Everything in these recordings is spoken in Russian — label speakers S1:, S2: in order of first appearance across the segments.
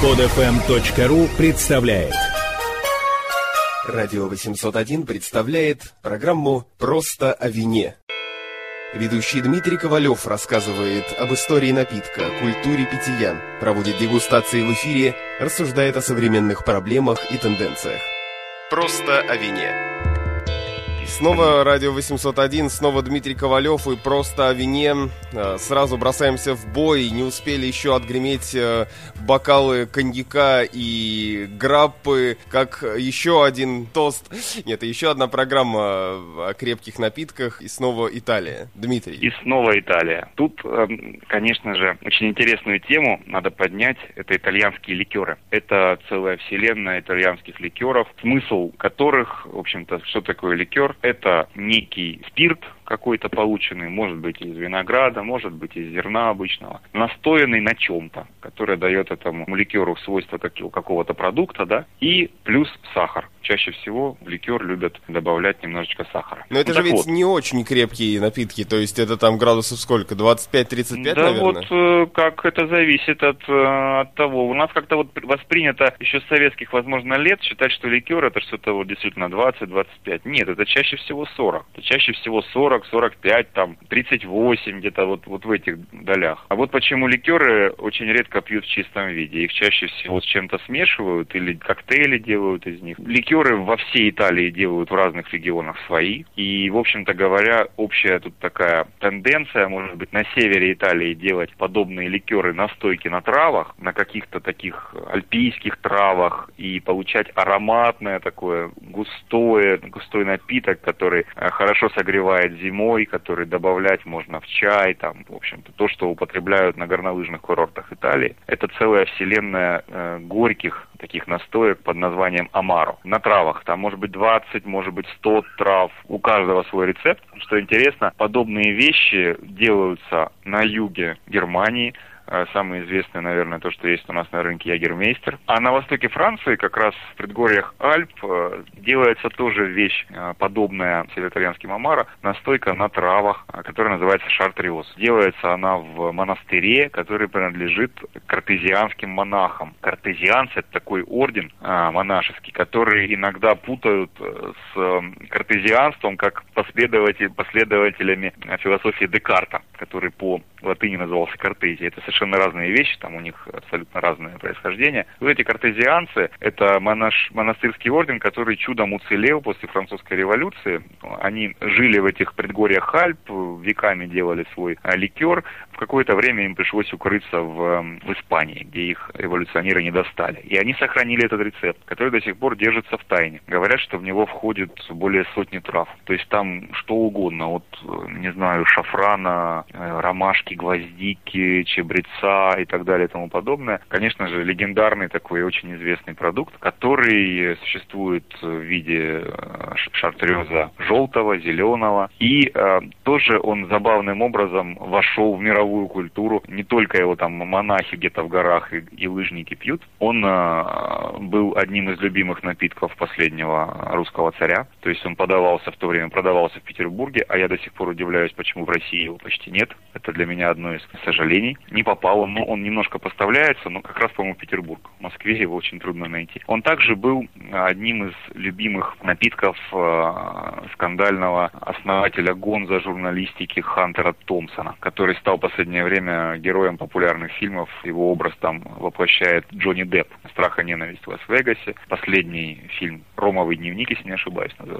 S1: Подфм.ру представляет
S2: Радио 801 представляет программу «Просто о вине». Ведущий Дмитрий Ковалев рассказывает об истории напитка, культуре питья, проводит дегустации в эфире, рассуждает о современных проблемах и тенденциях. «Просто о вине». Снова Радио 801, снова Дмитрий Ковалев и просто о вине. А, сразу бросаемся в бой, не успели еще отгреметь э, бокалы коньяка и граппы, как еще один тост. Нет, еще одна программа о крепких напитках и снова Италия. Дмитрий.
S3: И снова Италия. Тут, эм, конечно же, очень интересную тему надо поднять. Это итальянские ликеры. Это целая вселенная итальянских ликеров, смысл которых, в общем-то, что такое ликер? Это некий спирт, какой-то полученный, может быть из винограда, может быть из зерна обычного, настоянный на чем-то, которое дает этому ликеру свойства какого-то продукта, да, и плюс сахар. Чаще всего в ликер любят добавлять немножечко сахара.
S2: Но это ну, же ведь вот. не очень крепкие напитки, то есть это там градусов сколько, 25-35,
S3: да
S2: наверное?
S3: вот э, как это зависит от, э, от того. У нас как-то вот воспринято еще с советских, возможно, лет считать, что ликер это что-то вот действительно 20-25. Нет, это чаще всего 40. Это чаще всего 40 40, 45, там, 38, где-то вот, вот в этих долях. А вот почему ликеры очень редко пьют в чистом виде. Их чаще всего с чем-то смешивают или коктейли делают из них. Ликеры во всей Италии делают в разных регионах свои. И, в общем-то говоря, общая тут такая тенденция, может быть, на севере Италии делать подобные ликеры настойки на травах, на каких-то таких альпийских травах и получать ароматное такое густое, густой напиток, который э, хорошо согревает зимой, который добавлять можно в чай, там, в общем-то, то, что употребляют на горнолыжных курортах Италии. Это целая вселенная э, горьких таких настоек под названием амаро. На травах, там может быть 20, может быть 100 трав, у каждого свой рецепт. Что интересно, подобные вещи делаются на юге Германии, самое известное, наверное, то, что есть у нас на рынке Ягермейстер. А на востоке Франции, как раз в предгорьях Альп, э, делается тоже вещь э, подобная североитальянским амара, настойка на травах, которая называется шартриоз. Делается она в монастыре, который принадлежит картезианским монахам. Картезианцы – это такой орден монашеский, который иногда путают с картезианством как последователь, последователями философии Декарта, который по латыни назывался Картезия. Это совершенно разные вещи, там у них абсолютно разное происхождение. Вот эти картезианцы – это монаш, монастырский орден, который чудом уцелел после французской революции. Они жили в этих предгорьях Альп, веками делали свой а, ликер. В какое-то время им пришлось укрыться в, в Испании, где их революционеры не достали. И они сохранили этот рецепт, который до сих пор держится в тайне. Говорят, что в него входит более сотни трав. То есть там что угодно, от, не знаю, шафрана, ромашки, ромашки, гвоздики, чебреца и так далее и тому подобное. Конечно же, легендарный такой очень известный продукт, который существует в виде э, шартреза желтого, зеленого. И э, тоже он забавным образом вошел в мировую культуру. Не только его там монахи где-то в горах и, и лыжники пьют. Он э, был одним из любимых напитков последнего русского царя. То есть он подавался в то время, продавался в Петербурге, а я до сих пор удивляюсь, почему в России его почти нет. Это для меня одно из сожалений. Не попал он, но он немножко поставляется, но как раз, по-моему, Петербург. В Москве его очень трудно найти. Он также был одним из любимых напитков э, скандального основателя гонза журналистики Хантера Томпсона, который стал в последнее время героем популярных фильмов. Его образ там воплощает Джонни Депп. «Страх и ненависть в Лас-Вегасе». Последний фильм «Ромовый дневник», если не ошибаюсь, называется.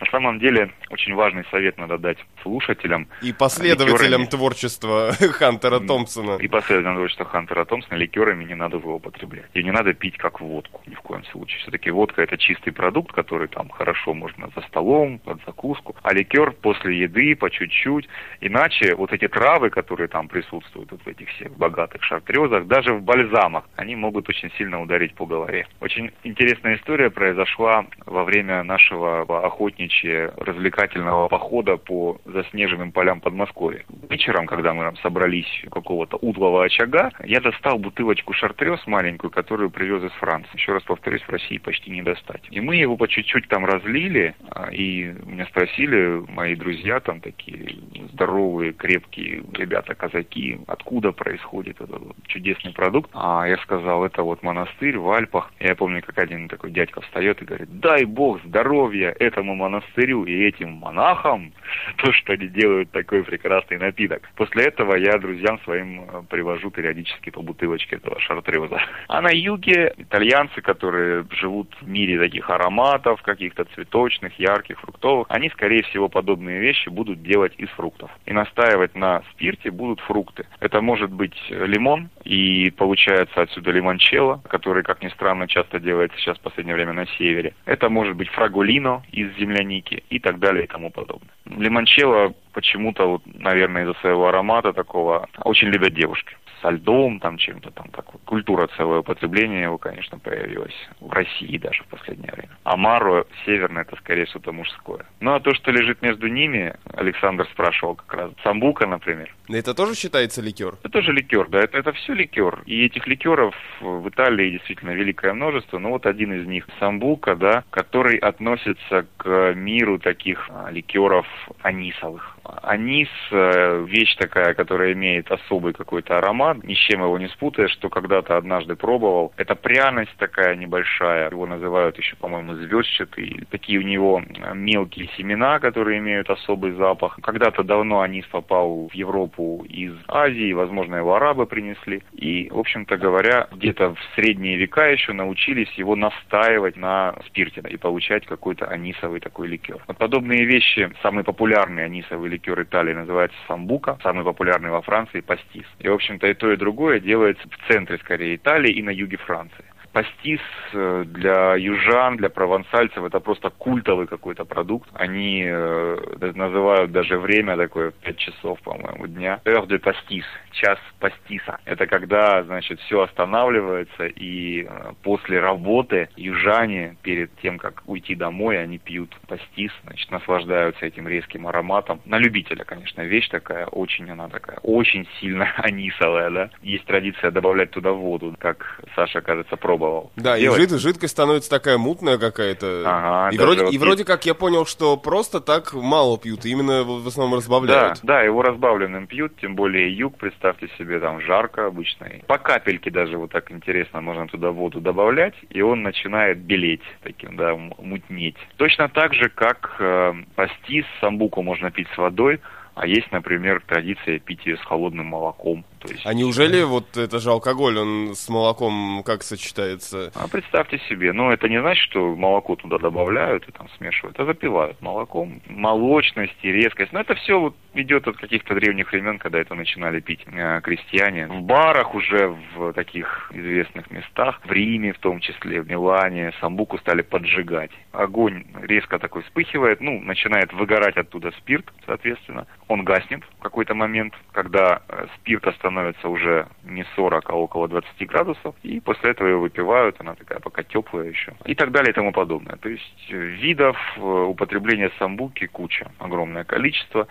S3: На самом деле, очень важный совет надо дать слушателям.
S2: И последователям творчества Хантера Томпсона.
S3: И последовательно говорит, что Хантера Томпсона ликерами не надо употреблять. И не надо пить как водку ни в коем случае. Все-таки водка это чистый продукт, который там хорошо можно за столом, под закуску. А ликер после еды, по чуть-чуть. Иначе вот эти травы, которые там присутствуют вот в этих всех богатых шартрезах, даже в бальзамах, они могут очень сильно ударить по голове. Очень интересная история произошла во время нашего такого охотничьего развлекательного похода по заснеженным полям Подмосковья. Вечером, когда мы там собрались у какого-то утлого очага, я достал бутылочку шартрез маленькую, которую привез из Франции. Еще раз повторюсь, в России почти не достать. И мы его по чуть-чуть там разлили, а, и меня спросили мои друзья, там такие здоровые, крепкие ребята-казаки, откуда происходит этот чудесный продукт. А я сказал, это вот монастырь в Альпах. Я помню, как один такой дядька встает и говорит, дай бог здоровья этому монастырю и этим монахам, то, что они делают такой прекрасный напиток. После этого я друзьям своим э, привожу периодически по бутылочке этого шартреза. А на юге итальянцы, которые живут в мире таких ароматов, каких-то цветочных, ярких, фруктовых, они, скорее всего, подобные вещи будут делать из фруктов. И настаивать на спирте будут фрукты. Это может быть лимон, и получается отсюда лимончелло, который, как ни странно, часто делается сейчас в последнее время на севере. Это может быть фрагулино из земляники и так далее и тому подобное. Лимончелло почему-то, вот, наверное, из-за своего аромата такого очень любят девушки со льдом, там чем-то там так. Культура целое употребление его, конечно, появилась в России даже в последнее время. А Мару северное это скорее что-то мужское. Ну а то, что лежит между ними, Александр спрашивал как раз. Самбука, например.
S2: Это тоже считается ликер?
S3: Это тоже ликер, да. Это, это все ликер. И этих ликеров в Италии действительно великое множество. Но вот один из них самбука, да, который относится к миру таких а, ликеров анисовых. Анис э, вещь такая, которая имеет особый какой-то аромат, ни с чем его не спутаешь, что когда-то однажды пробовал. Это пряность такая небольшая, его называют еще, по-моему, звездчатый. Такие у него мелкие семена, которые имеют особый запах. Когда-то давно анис попал в Европу из Азии, возможно, его арабы принесли. И, в общем-то говоря, где-то в средние века еще научились его настаивать на спирте и получать какой-то анисовый такой ликер. Вот подобные вещи, самые популярные анисовые ликер Италии называется самбука, самый популярный во Франции пастис. И, в общем-то, и то, и другое делается в центре, скорее, Италии и на юге Франции пастис э, для южан, для провансальцев это просто культовый какой-то продукт. Они э, называют даже время такое 5 часов, по-моему, дня. Heure de pastis, час пастиса. Это когда, значит, все останавливается и э, после работы южане перед тем, как уйти домой, они пьют пастис, значит, наслаждаются этим резким ароматом. На любителя, конечно, вещь такая, очень она такая, очень сильно анисовая, да. Есть традиция добавлять туда воду, как Саша, кажется, пробовал пробовал.
S2: Да, делать. и жид, жидкость становится такая мутная какая-то. Ага, и, вроде, вот и вроде как я понял, что просто так мало пьют, именно в основном разбавляют.
S3: Да, да, его разбавленным пьют, тем более юг, представьте себе, там жарко обычно. По капельке даже вот так интересно можно туда воду добавлять, и он начинает белеть таким, да, мутнеть. Точно так же, как э, пастис, самбуку можно пить с водой, а есть, например, традиция пить ее с холодным молоком.
S2: То есть, а неужели вот это же алкоголь, он с молоком как сочетается?
S3: А представьте себе, ну это не значит, что молоко туда добавляют и там смешивают, а запивают молоком. Молочность и резкость, ну это все вот идет от каких-то древних времен, когда это начинали пить э, крестьяне. В барах уже в таких известных местах, в Риме в том числе, в Милане, самбуку стали поджигать. Огонь резко такой вспыхивает, ну начинает выгорать оттуда спирт, соответственно. Он гаснет в какой-то момент, когда э, спирт становится уже не 40, а около 20 градусов, и после этого ее выпивают, она такая пока теплая еще, и так далее и тому подобное. То есть э, видов э, употребления самбуки куча, огромное количество.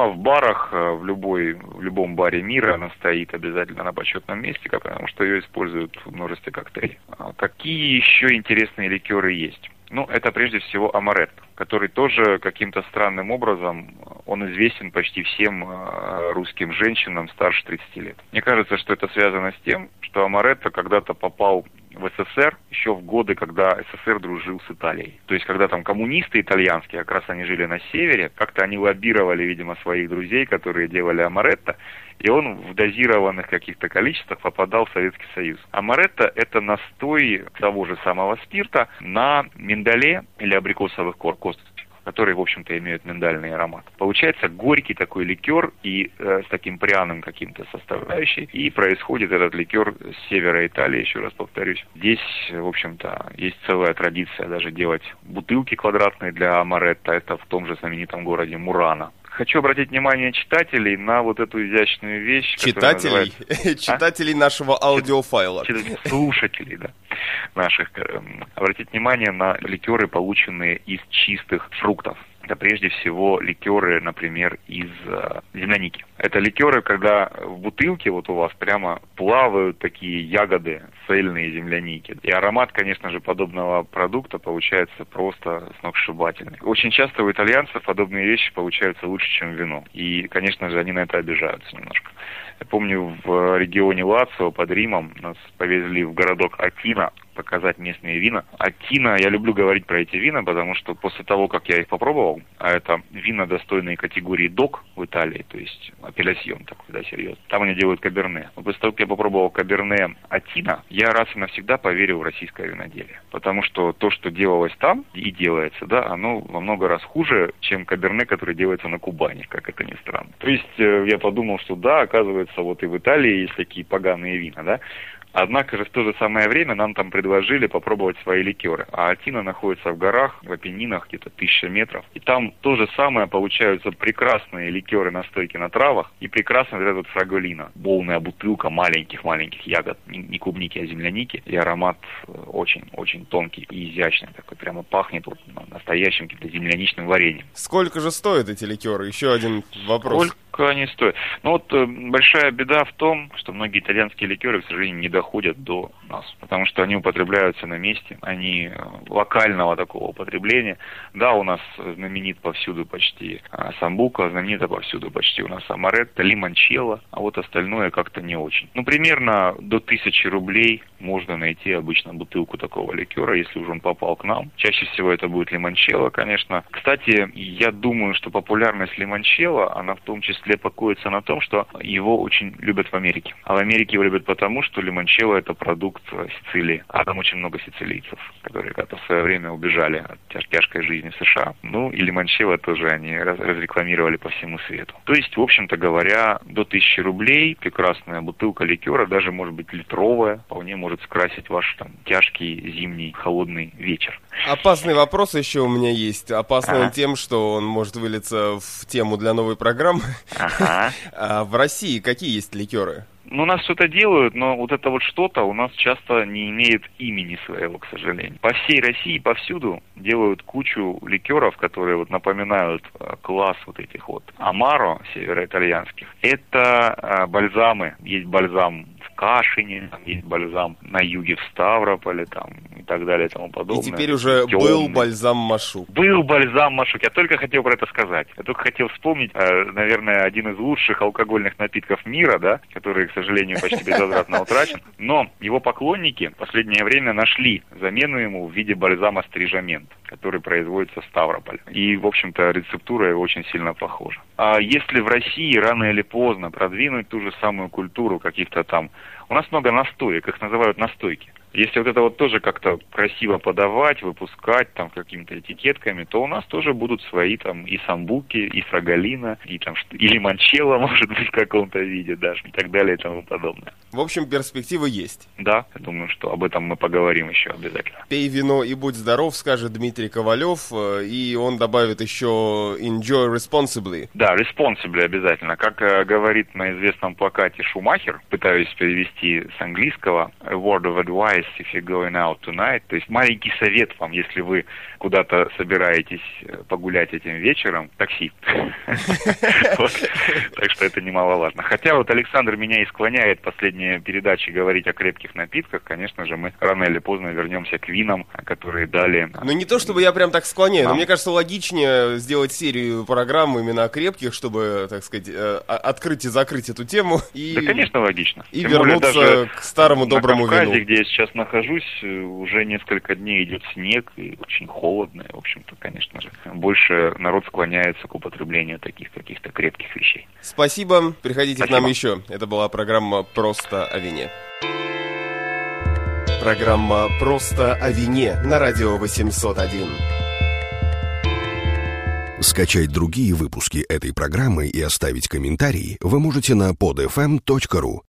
S3: А в барах, э, в, любой, в любом баре мира она стоит обязательно на почетном месте, потому что ее используют в множестве коктейлей. А какие еще интересные ликеры есть? Ну, это прежде всего амарет, который тоже каким-то странным образом, он известен почти всем э, русским женщинам старше 30 лет. Мне кажется, что это связано с тем, что амаретто когда-то попал в СССР еще в годы, когда СССР дружил с Италией. То есть, когда там коммунисты итальянские, как раз они жили на севере, как-то они лоббировали, видимо, своих друзей, которые делали амаретто, и он в дозированных каких-то количествах попадал в Советский Союз. Амаретто – это настой того же самого спирта на миндале или абрикосовых косточках которые, в общем-то, имеют миндальный аромат. Получается горький такой ликер и э, с таким пряным каким-то составляющей. И происходит этот ликер с севера Италии, еще раз повторюсь. Здесь, в общем-то, есть целая традиция даже делать бутылки квадратные для амаретта. Это в том же знаменитом городе Мурана хочу обратить внимание читателей на вот эту изящную вещь.
S2: Читателей? Называется... Читателей а? нашего аудиофайла.
S3: Слушателей, да, наших. Эм, обратить внимание на ликеры, полученные из чистых фруктов это прежде всего ликеры, например, из э, земляники. Это ликеры, когда в бутылке вот у вас прямо плавают такие ягоды, цельные земляники. И аромат, конечно же, подобного продукта получается просто сногсшибательный. Очень часто у итальянцев подобные вещи получаются лучше, чем вино. И, конечно же, они на это обижаются немножко. Я помню, в регионе Лацио под Римом нас повезли в городок Акина, показать местные вина. А Тина, я люблю говорить про эти вина, потому что после того, как я их попробовал, а это вина достойные категории ДОК в Италии, то есть апеллясьон такой, да, серьезно. Там они делают каберне. Но после того, как я попробовал каберне Атина, я раз и навсегда поверил в российское виноделие. Потому что то, что делалось там и делается, да, оно во много раз хуже, чем каберне, который делается на Кубани, как это ни странно. То есть э, я подумал, что да, оказывается, вот и в Италии есть такие поганые вина, да, Однако же в то же самое время нам там предложили попробовать свои ликеры. А Атина находится в горах, в Апеннинах, где-то тысяча метров. И там то же самое получаются прекрасные ликеры настойки на травах и прекрасный вот этот фраголина. Полная бутылка маленьких-маленьких ягод. Не клубники, а земляники. И аромат очень-очень э, тонкий и изящный. Такой прямо пахнет вот настоящим каким-то земляничным вареньем.
S2: Сколько же стоят эти ликеры? Еще один вопрос.
S3: Сколько они стоят. Но вот э, большая беда в том, что многие итальянские ликеры, к сожалению, не доходят до нас, потому что они употребляются на месте, они э, локального такого употребления. Да, у нас знаменит повсюду почти э, самбука, знаменита повсюду почти у нас амаретта, лимончелло, а вот остальное как-то не очень. Ну, примерно до тысячи рублей можно найти обычно бутылку такого ликера, если уже он попал к нам. Чаще всего это будет лимончелло, конечно. Кстати, я думаю, что популярность лимончелло, она в том числе покоится на том, что его очень любят в Америке. А в Америке его любят потому, что лимончелло это продукт Сицилии. А там очень много сицилийцев, которые когда-то в свое время убежали от тяж тяжкой жизни в США. Ну и лимончелло тоже они раз разрекламировали по всему свету. То есть, в общем-то говоря, до 1000 рублей прекрасная бутылка ликера, даже может быть литровая, вполне может скрасить ваш там тяжкий зимний холодный вечер.
S2: Опасный вопрос еще у меня есть. Опасный а? он тем, что он может вылиться в тему для новой программы. Ага. А в России какие есть ликеры?
S3: Ну, нас что-то делают, но вот это вот что-то у нас часто не имеет имени своего, к сожалению. По всей России, повсюду делают кучу ликеров, которые вот напоминают э, класс вот этих вот амаро североитальянских. Это э, бальзамы. Есть бальзам Кашине, там есть бальзам на юге в Ставрополе, там и так далее и тому подобное.
S2: И теперь уже Темный. был бальзам Машук.
S3: Был бальзам Машук. Я только хотел про это сказать. Я только хотел вспомнить, э, наверное, один из лучших алкогольных напитков мира, да, который, к сожалению, почти безвозвратно утрачен. Но его поклонники в последнее время нашли замену ему в виде бальзама стрижамент, который производится в Ставрополе. И, в общем-то, рецептура очень сильно похожа. А если в России рано или поздно продвинуть ту же самую культуру каких-то там у нас много настоек, их называют настойки. Если вот это вот тоже как-то красиво подавать, выпускать там какими-то этикетками, то у нас тоже будут свои там и самбуки, и фрагалина, и там и лимончелло, может быть, в каком-то виде даже, и так далее и тому подобное.
S2: В общем, перспективы есть.
S3: Да, я думаю, что об этом мы поговорим еще обязательно.
S2: Пей вино и будь здоров, скажет Дмитрий Ковалев, э, и он добавит еще enjoy responsibly.
S3: Да, responsibly обязательно. Как э, говорит на известном плакате Шумахер, пытаюсь перевести с английского, a word of advice advice if you're going out tonight. То есть маленький совет вам, если вы куда-то собираетесь э, погулять этим вечером, такси. Так что это немаловажно. Хотя вот Александр меня и склоняет последние передачи говорить о крепких напитках. Конечно же, мы рано или поздно вернемся к винам, которые дали...
S2: Ну не то, чтобы я прям так склоняю, но мне кажется, логичнее сделать серию программ именно о крепких, чтобы, так сказать, э, открыть и закрыть эту тему.
S3: Да, конечно, логично.
S2: И вернуться к старому доброму вину.
S3: где я сейчас сейчас нахожусь, э, уже несколько дней идет снег и очень холодно. И, в общем-то, конечно же, больше народ склоняется к употреблению таких каких-то крепких вещей.
S2: Спасибо. Приходите Спасибо. к нам еще. Это была программа «Просто о вине». Программа «Просто о вине» на радио 801.
S1: Скачать другие выпуски этой программы и оставить комментарии вы можете на podfm.ru.